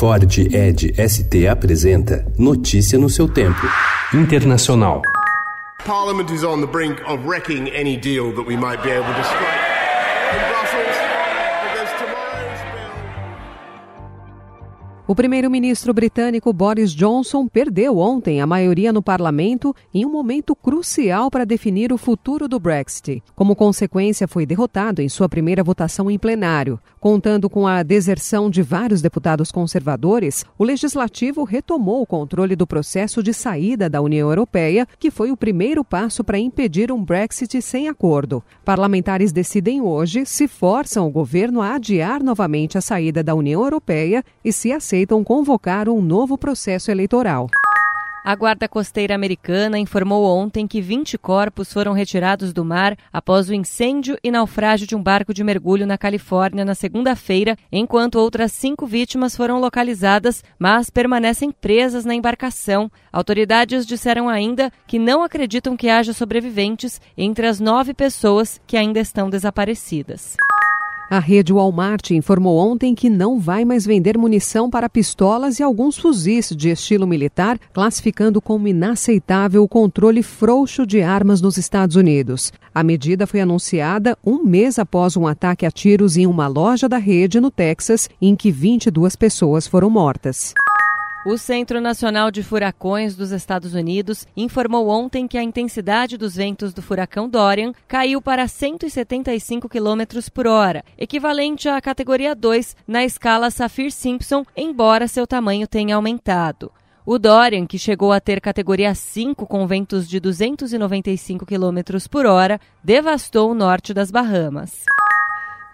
Ford Ed ST apresenta Notícia no seu tempo. Internacional. Parliament is on the brink of wrecking any deal that we might be able to strike. O primeiro-ministro britânico Boris Johnson perdeu ontem a maioria no parlamento em um momento crucial para definir o futuro do Brexit. Como consequência, foi derrotado em sua primeira votação em plenário. Contando com a deserção de vários deputados conservadores, o legislativo retomou o controle do processo de saída da União Europeia, que foi o primeiro passo para impedir um Brexit sem acordo. Parlamentares decidem hoje se forçam o governo a adiar novamente a saída da União Europeia e se aceitam aceitam convocar um novo processo eleitoral. A Guarda Costeira Americana informou ontem que 20 corpos foram retirados do mar após o incêndio e naufrágio de um barco de mergulho na Califórnia na segunda-feira, enquanto outras cinco vítimas foram localizadas, mas permanecem presas na embarcação. Autoridades disseram ainda que não acreditam que haja sobreviventes entre as nove pessoas que ainda estão desaparecidas. A rede Walmart informou ontem que não vai mais vender munição para pistolas e alguns fuzis de estilo militar, classificando como inaceitável o controle frouxo de armas nos Estados Unidos. A medida foi anunciada um mês após um ataque a tiros em uma loja da rede no Texas, em que 22 pessoas foram mortas. O Centro Nacional de Furacões dos Estados Unidos informou ontem que a intensidade dos ventos do furacão Dorian caiu para 175 km por hora, equivalente à categoria 2 na escala Saffir-Simpson, embora seu tamanho tenha aumentado. O Dorian, que chegou a ter categoria 5 com ventos de 295 km por hora, devastou o norte das Bahamas.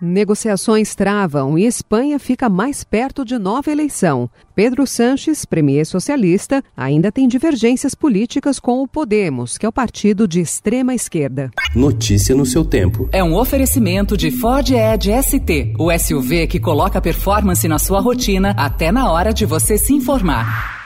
Negociações travam e Espanha fica mais perto de nova eleição. Pedro Sanches, premier socialista, ainda tem divergências políticas com o Podemos, que é o partido de extrema esquerda. Notícia no seu tempo. É um oferecimento de Ford Edge ST, o SUV que coloca performance na sua rotina até na hora de você se informar.